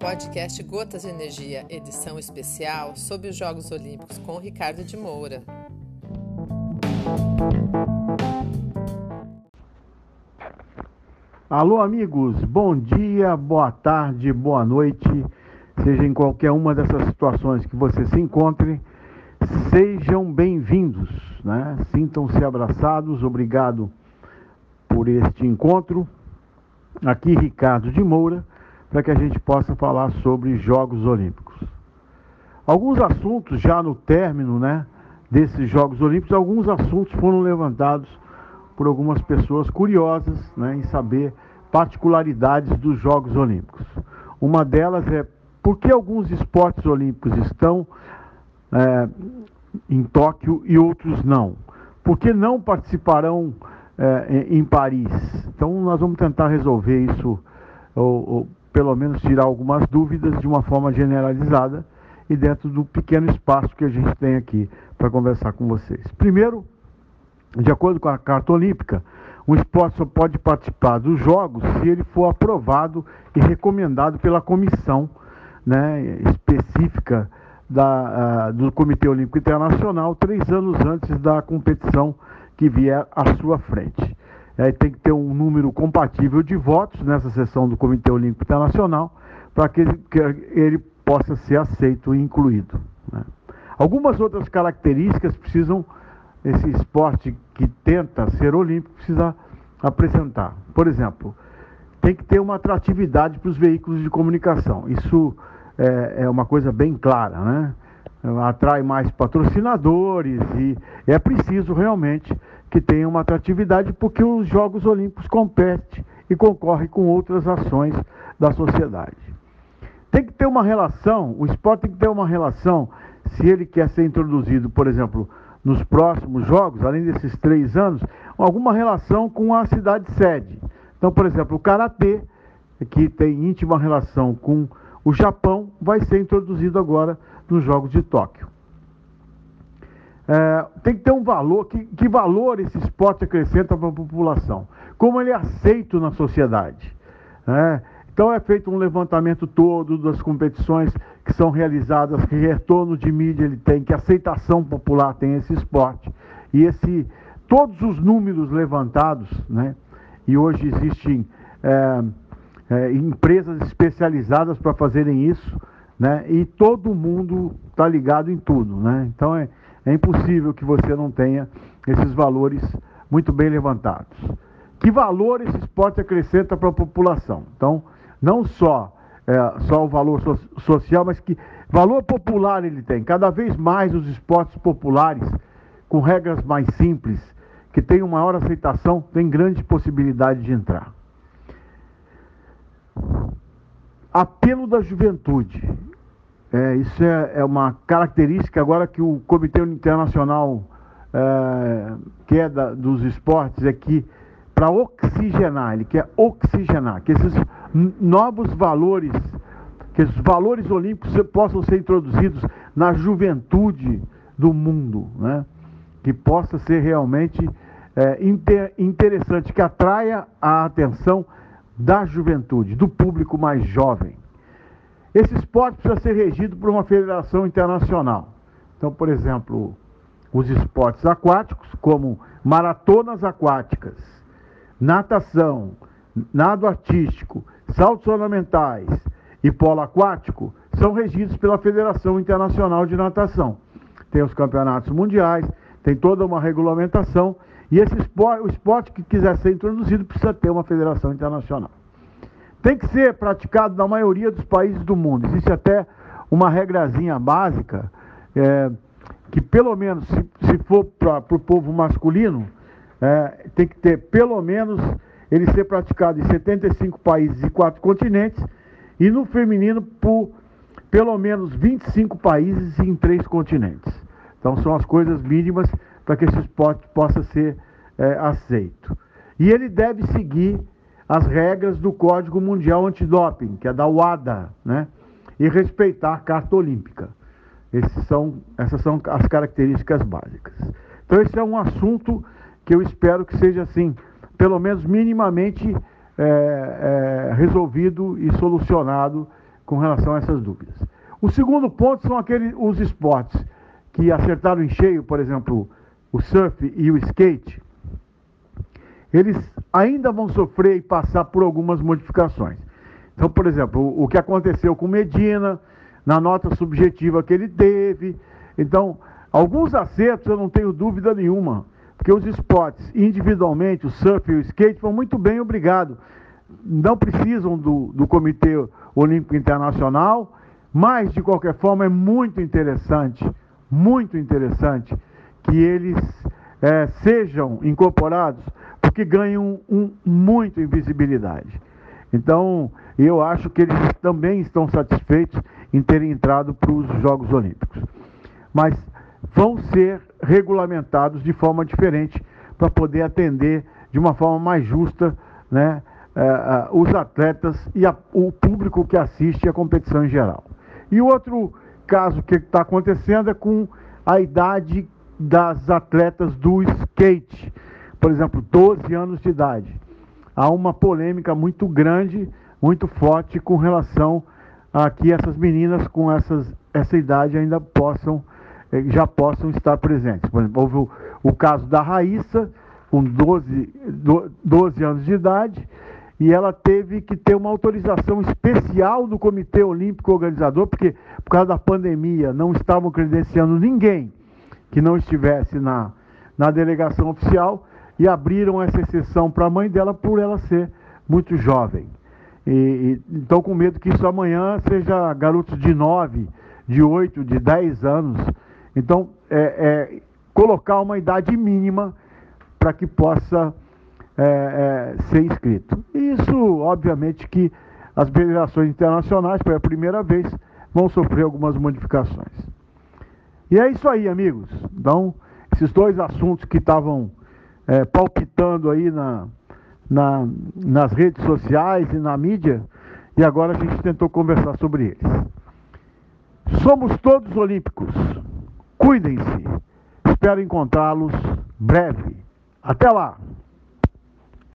podcast Gotas de Energia, edição especial sobre os Jogos Olímpicos com Ricardo de Moura. Alô, amigos, bom dia, boa tarde, boa noite, seja em qualquer uma dessas situações que você se encontre, sejam bem-vindos, né? Sintam-se abraçados, obrigado por este encontro. Aqui, Ricardo de Moura para que a gente possa falar sobre Jogos Olímpicos. Alguns assuntos, já no término né, desses Jogos Olímpicos, alguns assuntos foram levantados por algumas pessoas curiosas né, em saber particularidades dos Jogos Olímpicos. Uma delas é por que alguns esportes olímpicos estão é, em Tóquio e outros não? Por que não participarão é, em Paris? Então, nós vamos tentar resolver isso ou, ou pelo menos tirar algumas dúvidas de uma forma generalizada e dentro do pequeno espaço que a gente tem aqui para conversar com vocês. Primeiro, de acordo com a Carta Olímpica, um esporte só pode participar dos Jogos se ele for aprovado e recomendado pela comissão né, específica da, uh, do Comitê Olímpico Internacional três anos antes da competição que vier à sua frente é, tem que ter um número compatível de votos nessa sessão do Comitê Olímpico Internacional para que, que, ele possa ser aceito e incluído. Né? Algumas outras características precisam, esse esporte que tenta ser olímpico precisa apresentar. Por exemplo, tem que ter uma atratividade para os veículos de comunicação. Isso é, é uma coisa bem clara, né? Atrai mais patrocinadores e é preciso realmente que tenha uma atratividade, porque os Jogos Olímpicos competem e concorrem com outras ações da sociedade. Tem que ter uma relação, o esporte tem que ter uma relação, se ele quer ser introduzido, por exemplo, nos próximos Jogos, além desses três anos, alguma relação com a cidade sede. Então, por exemplo, o Karatê, que tem íntima relação com o Japão, vai ser introduzido agora nos Jogos de Tóquio. É, tem que ter um valor, que, que valor esse esporte acrescenta para a população, como ele é aceito na sociedade. Né? Então é feito um levantamento todo das competições que são realizadas, que retorno de mídia ele tem, que aceitação popular tem esse esporte. E esse, todos os números levantados, né? e hoje existem é, é, empresas especializadas para fazerem isso, né? e todo mundo está ligado em tudo. Né? Então é, é impossível que você não tenha esses valores muito bem levantados. Que valor esse esporte acrescenta para a população? Então, não só, é, só o valor so social, mas que valor popular ele tem. Cada vez mais os esportes populares, com regras mais simples, que uma maior aceitação, têm grande possibilidade de entrar. Apelo da juventude. É, isso é, é, uma característica agora que o Comitê Internacional é, quer é da, dos esportes é que para oxigenar, ele quer oxigenar, que esses novos valores, que esses valores olímpicos possam ser introduzidos na juventude do mundo, né? que possa ser realmente é, inter, interessante, que atraia a atenção da juventude, do público mais jovem. Esse esporte precisa ser regido por uma federação internacional. Então, por exemplo, os esportes aquáticos, como maratonas aquáticas, natação, nado artístico, saltos ornamentais e polo aquático, são regidos pela Federação Internacional de Natação. Tem os campeonatos mundiais, tem toda uma regulamentação, e esse esporte, o esporte que quiser ser introduzido precisa ter uma federação internacional. Tem que ser praticado na maioria dos países do mundo. Existe até uma regrazinha básica, é, que pelo menos, se, se for para o povo masculino, é, tem que ter pelo menos ele ser praticado em 75 países e 4 continentes, e no feminino por pelo menos 25 países em 3 continentes. Então são as coisas mínimas para que esse esporte possa ser é, aceito. E ele deve seguir as regras do Código Mundial Antidoping, que é da WADA, né? e respeitar a Carta Olímpica. São, essas são as características básicas. Então, esse é um assunto que eu espero que seja assim, pelo menos minimamente é, é, resolvido e solucionado com relação a essas dúvidas. O segundo ponto são aqueles os esportes que acertaram em cheio, por exemplo, o surf e o skate, eles ainda vão sofrer e passar por algumas modificações. Então, por exemplo, o que aconteceu com Medina, na nota subjetiva que ele teve. Então, alguns acertos eu não tenho dúvida nenhuma, porque os esportes, individualmente, o surf e o skate, vão muito bem, obrigado. Não precisam do, do Comitê Olímpico Internacional, mas, de qualquer forma, é muito interessante, muito interessante que eles é, sejam incorporados, porque ganham um, muito em visibilidade. Então, eu acho que eles também estão satisfeitos em terem entrado para os Jogos Olímpicos. Mas vão ser regulamentados de forma diferente para poder atender de uma forma mais justa né, uh, uh, os atletas e a, o público que assiste a competição em geral. E outro caso que está acontecendo é com a idade das atletas do skate, por exemplo, 12 anos de idade. Há uma polêmica muito grande, muito forte com relação a que essas meninas com essas, essa idade ainda possam, eh, já possam estar presentes. Por exemplo, houve o, o caso da Raíssa, com 12, 12 anos de idade, e ela teve que ter uma autorização especial do Comitê Olímpico Organizador, porque por causa da pandemia não estavam credenciando ninguém que não estivesse na, na delegação oficial e abriram essa exceção para a mãe dela por ela ser muito jovem. E, estão com medo que isso amanhã seja garotos de 9, de 8, de 10 anos. Então, é, é colocar uma idade mínima para que possa é, é, ser inscrito. Isso, obviamente, que as federações internacionais, pela primeira vez, vão sofrer algumas modificações. E é isso aí, amigos. Então, esses dois assuntos que estavam é, palpitando aí na, na, nas redes sociais e na mídia, e agora a gente tentou conversar sobre eles. Somos todos olímpicos. Cuidem-se. Espero encontrá-los breve. Até lá!